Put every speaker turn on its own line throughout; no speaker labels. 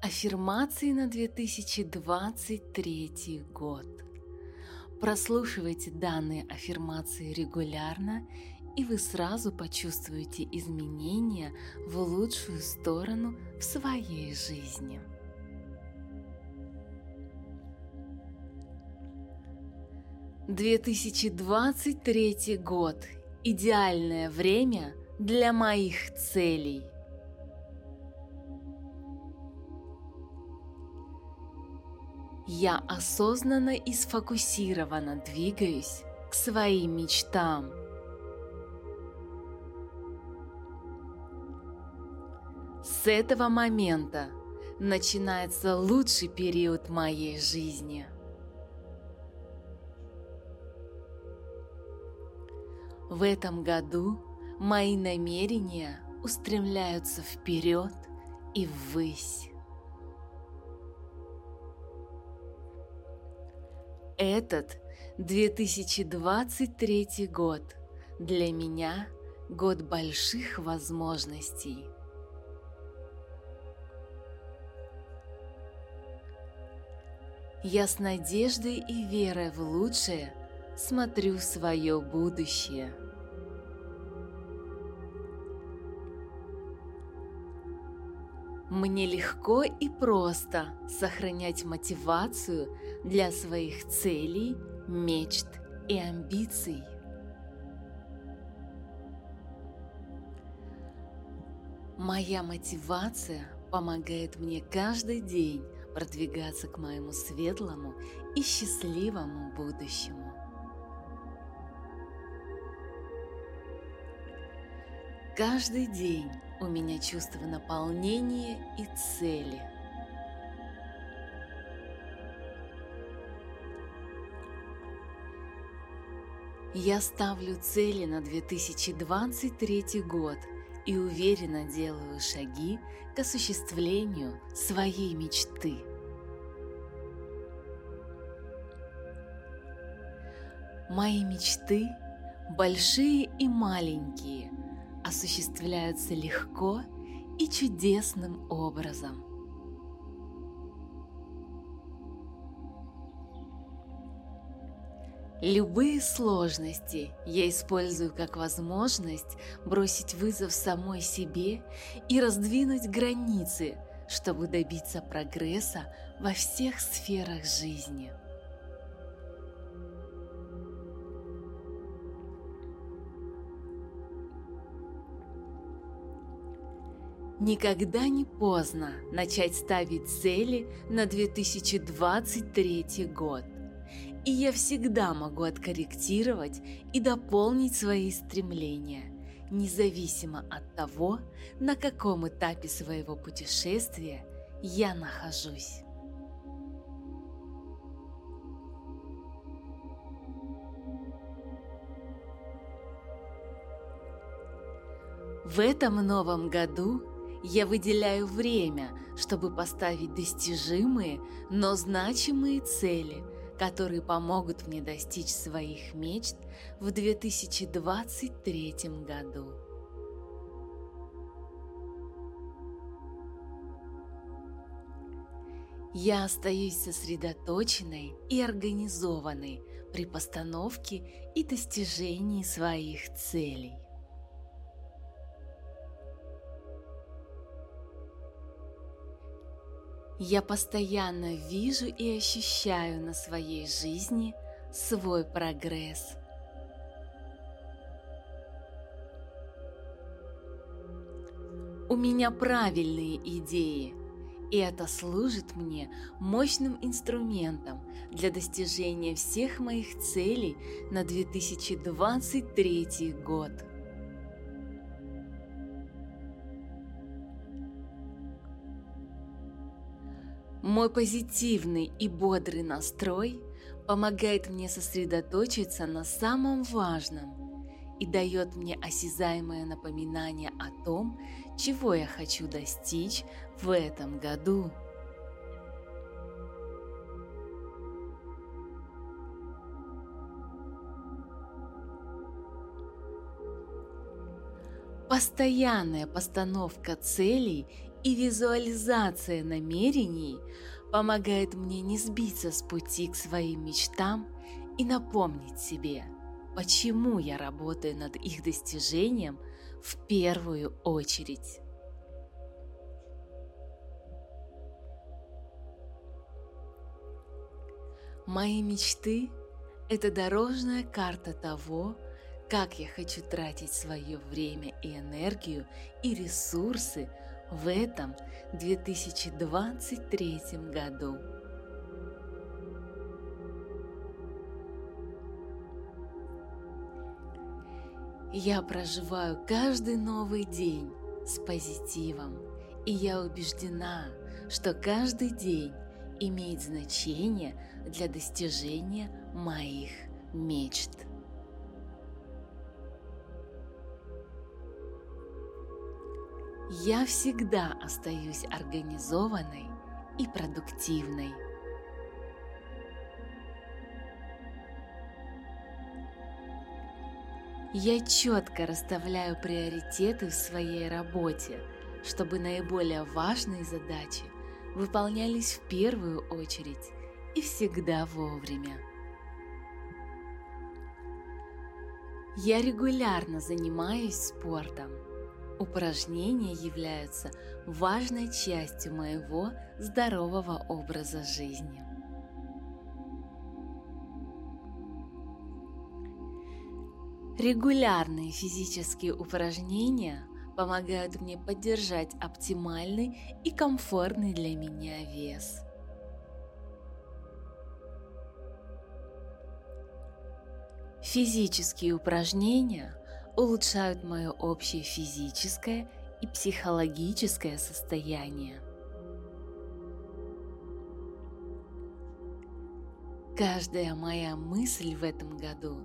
Аффирмации на 2023 год. Прослушивайте данные аффирмации регулярно, и вы сразу почувствуете изменения в лучшую сторону в своей жизни. Две тысячи двадцать третий год – идеальное время для моих целей – Я осознанно и сфокусированно двигаюсь к своим мечтам. С этого момента начинается лучший период моей жизни. В этом году мои намерения устремляются вперед и ввысь. Этот 2023 год для меня год больших возможностей. Я с надеждой и верой в лучшее смотрю в свое будущее – Мне легко и просто сохранять мотивацию для своих целей, мечт и амбиций. Моя мотивация помогает мне каждый день продвигаться к моему светлому и счастливому будущему. Каждый день у меня чувство наполнения и цели. Я ставлю цели на 2023 год и уверенно делаю шаги к осуществлению своей мечты. Мои мечты большие и маленькие – осуществляются легко и чудесным образом. Любые сложности я использую как возможность бросить вызов самой себе и раздвинуть границы, чтобы добиться прогресса во всех сферах жизни. Никогда не поздно начать ставить цели на 2023 год. И я всегда могу откорректировать и дополнить свои стремления, независимо от того, на каком этапе своего путешествия я нахожусь. В этом новом году я выделяю время, чтобы поставить достижимые, но значимые цели, которые помогут мне достичь своих мечт в 2023 году. Я остаюсь сосредоточенной и организованной при постановке и достижении своих целей. Я постоянно вижу и ощущаю на своей жизни свой прогресс. У меня правильные идеи, и это служит мне мощным инструментом для достижения всех моих целей на 2023 год. Мой позитивный и бодрый настрой помогает мне сосредоточиться на самом важном и дает мне осязаемое напоминание о том, чего я хочу достичь в этом году. Постоянная постановка целей и визуализация намерений помогает мне не сбиться с пути к своим мечтам и напомнить себе, почему я работаю над их достижением в первую очередь. Мои мечты – это дорожная карта того, как я хочу тратить свое время и энергию и ресурсы в этом 2023 году. Я проживаю каждый новый день с позитивом, и я убеждена, что каждый день имеет значение для достижения моих мечт. Я всегда остаюсь организованной и продуктивной. Я четко расставляю приоритеты в своей работе, чтобы наиболее важные задачи выполнялись в первую очередь и всегда вовремя. Я регулярно занимаюсь спортом. Упражнения являются важной частью моего здорового образа жизни. Регулярные физические упражнения помогают мне поддержать оптимальный и комфортный для меня вес. Физические упражнения улучшают мое общее физическое и психологическое состояние. Каждая моя мысль в этом году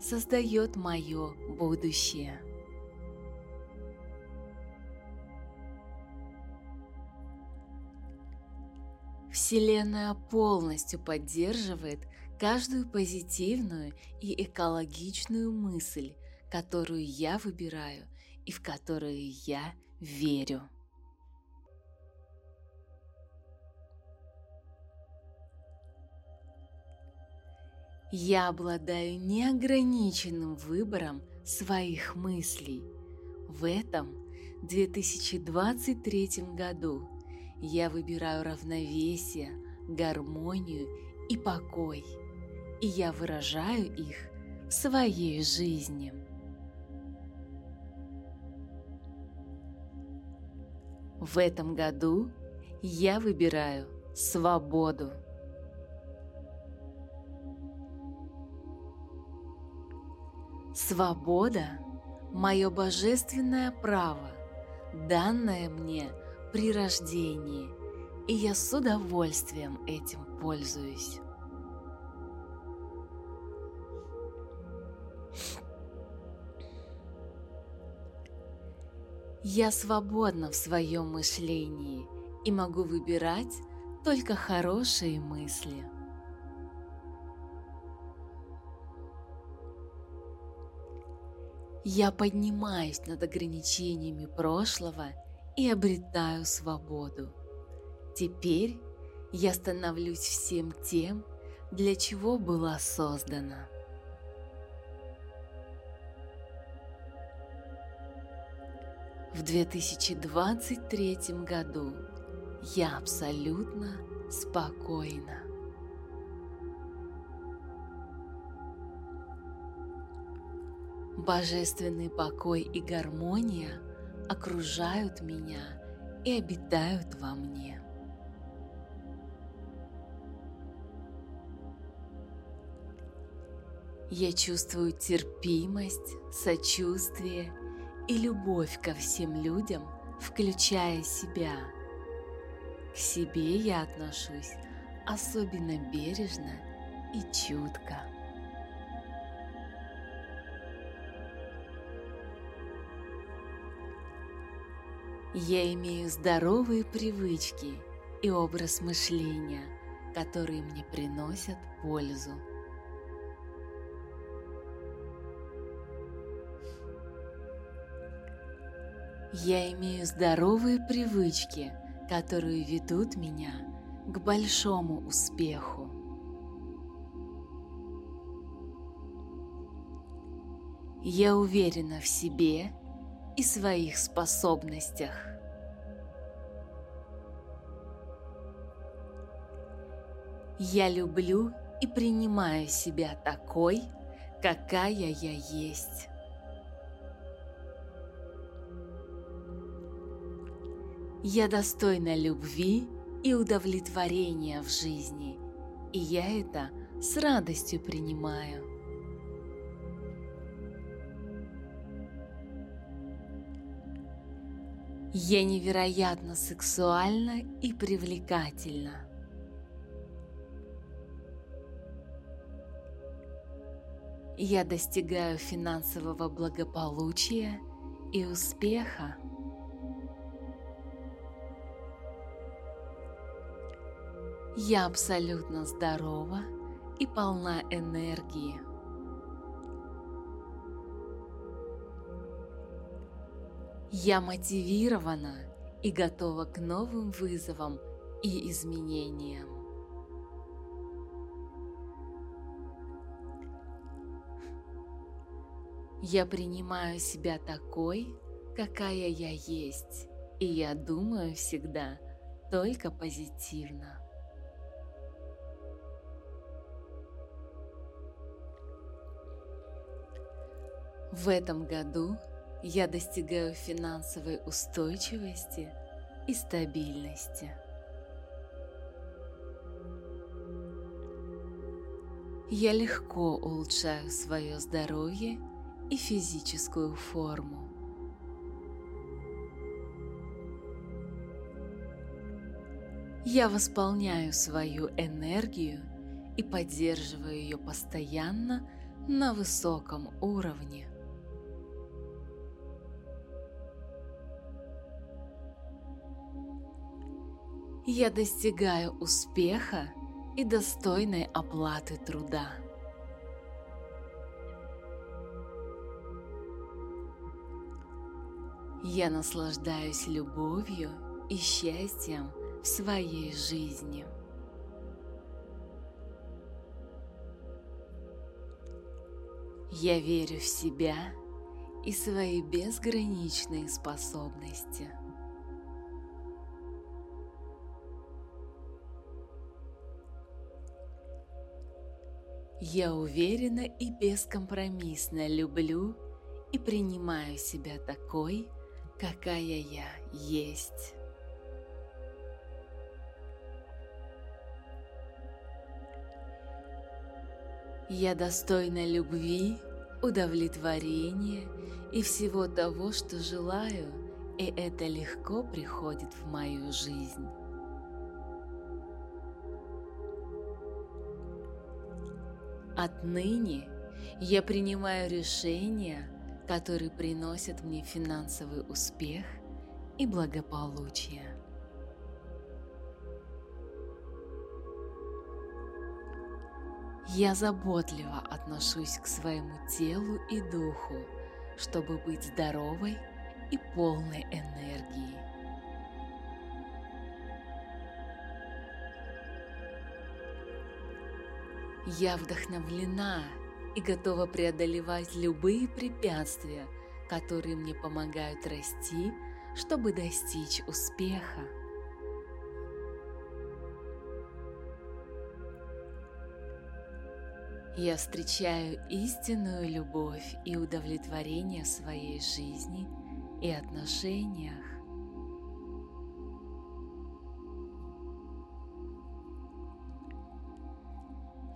создает мое будущее. Вселенная полностью поддерживает каждую позитивную и экологичную мысль, которую я выбираю и в которую я верю. Я обладаю неограниченным выбором своих мыслей. В этом 2023 году я выбираю равновесие, гармонию и покой, и я выражаю их в своей жизни. В этом году я выбираю свободу. Свобода – мое божественное право, данное мне при рождении, и я с удовольствием этим пользуюсь. Я свободна в своем мышлении и могу выбирать только хорошие мысли – Я поднимаюсь над ограничениями прошлого и обретаю свободу. Теперь я становлюсь всем тем, для чего была создана. В 2023 году я абсолютно спокойна. Божественный покой и гармония окружают меня и обитают во мне. Я чувствую терпимость, сочувствие и любовь ко всем людям, включая себя. К себе я отношусь особенно бережно и чутко. Я имею здоровые привычки и образ мышления, которые мне приносят пользу. Я имею здоровые привычки, которые ведут меня к большому успеху. Я уверена в себе и своих способностях. Я люблю и принимаю себя такой, какая я есть. Я достойна любви и удовлетворения в жизни, и я это с радостью принимаю. Я невероятно сексуальна и привлекательна. Я достигаю финансового благополучия и успеха. Я абсолютно здорова и полна энергии. Я мотивирована и готова к новым вызовам и изменениям. Я принимаю себя такой, какая я есть, и я думаю всегда только позитивно. В этом году я достигаю финансовой устойчивости и стабильности. Я легко улучшаю свое здоровье и физическую форму. Я восполняю свою энергию и поддерживаю ее постоянно на высоком уровне. Я достигаю успеха и достойной оплаты труда. Я наслаждаюсь любовью и счастьем в своей жизни. Я верю в себя и свои безграничные способности. Я уверенно и бескомпромиссно люблю и принимаю себя такой, какая я есть. Я достойна любви, удовлетворения и всего того, что желаю, и это легко приходит в мою жизнь. Отныне я принимаю решения, которые приносят мне финансовый успех и благополучие. Я заботливо отношусь к своему телу и духу, чтобы быть здоровой и полной энергии. Я вдохновлена и готова преодолевать любые препятствия, которые мне помогают расти, чтобы достичь успеха. Я встречаю истинную любовь и удовлетворение своей жизни и отношениях.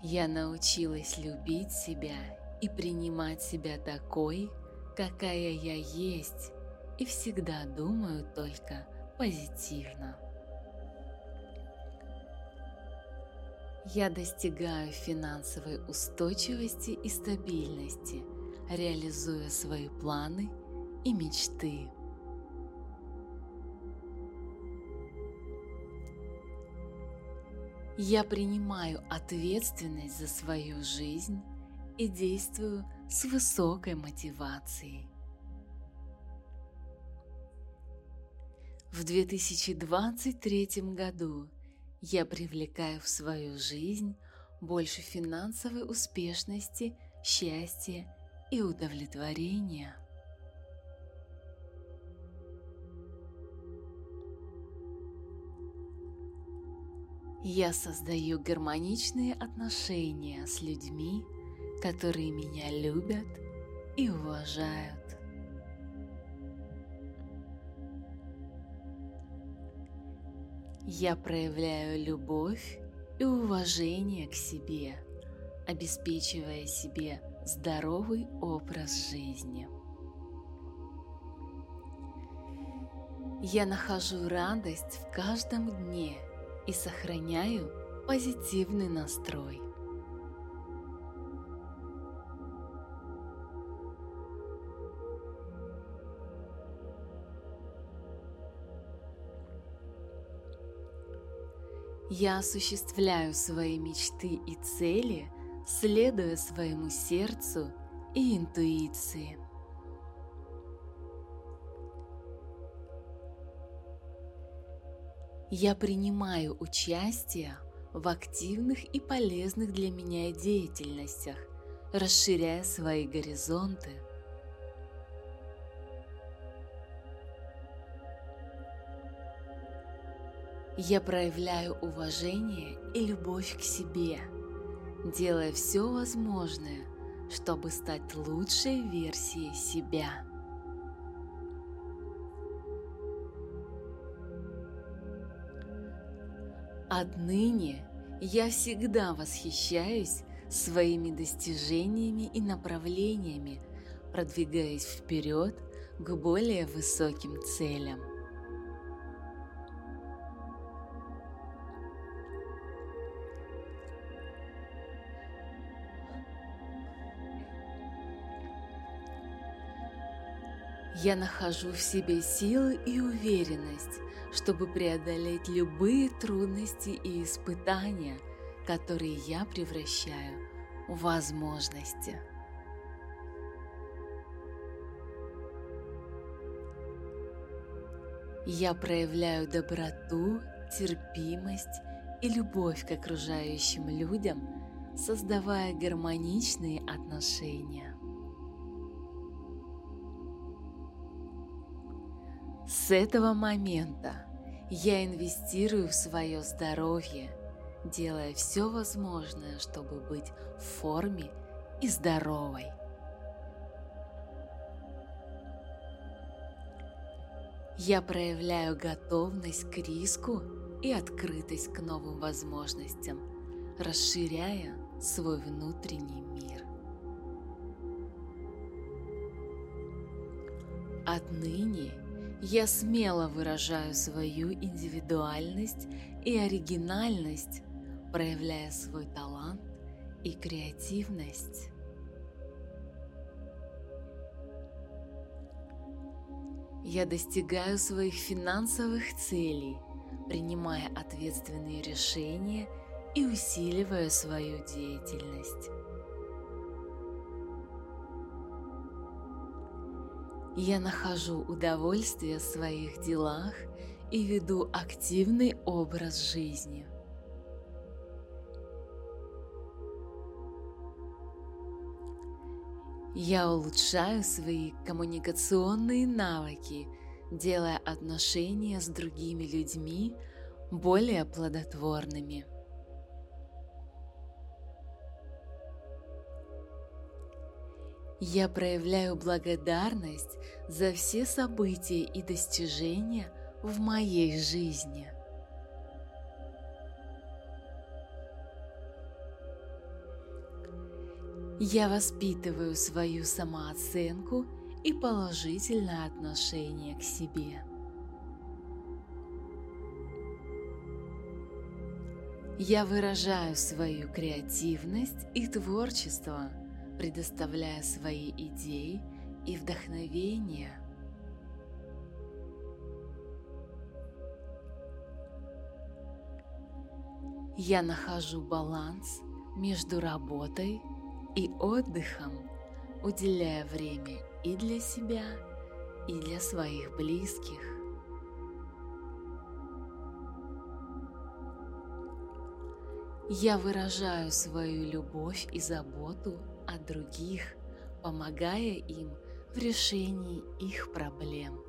Я научилась любить себя и принимать себя такой, какая я есть, и всегда думаю только позитивно. Я достигаю финансовой устойчивости и стабильности, реализуя свои планы и мечты. Я принимаю ответственность за свою жизнь и действую с высокой мотивацией. В 2023 году я привлекаю в свою жизнь больше финансовой успешности, счастья и удовлетворения. Я создаю гармоничные отношения с людьми, которые меня любят и уважают. Я проявляю любовь и уважение к себе, обеспечивая себе здоровый образ жизни. Я нахожу радость в каждом дне и сохраняю позитивный настрой. Я осуществляю свои мечты и цели, следуя своему сердцу и интуиции. Я принимаю участие в активных и полезных для меня деятельностях, расширяя свои горизонты – Я проявляю уважение и любовь к себе, делая все возможное, чтобы стать лучшей версией себя. Отныне я всегда восхищаюсь своими достижениями и направлениями, продвигаясь вперед к более высоким целям. Я нахожу в себе силы и уверенность, чтобы преодолеть любые трудности и испытания, которые я превращаю в возможности. Я проявляю доброту, терпимость и любовь к окружающим людям, создавая гармоничные отношения. С этого момента я инвестирую в свое здоровье, делая все возможное, чтобы быть в форме и здоровой. Я проявляю готовность к риску и открытость к новым возможностям, расширяя свой внутренний мир. Отныне я смело выражаю свою индивидуальность и оригинальность, проявляя свой талант и креативность. Я достигаю своих финансовых целей, принимая ответственные решения и усиливая свою деятельность. Я нахожу удовольствие в своих делах и веду активный образ жизни. Я улучшаю свои коммуникационные навыки, делая отношения с другими людьми более плодотворными. Я проявляю благодарность за все события и достижения в моей жизни. Я воспитываю свою самооценку и положительное отношение к себе. Я выражаю свою креативность и творчество – предоставляя свои идеи и вдохновение. Я нахожу баланс между работой и отдыхом, уделяя время и для себя, и для своих близких. Я выражаю свою любовь и заботу о других, помогая им в решении их проблем.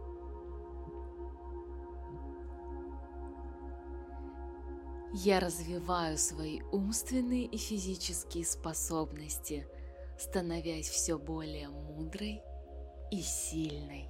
Я развиваю свои умственные и физические способности, становясь все более мудрой и сильной.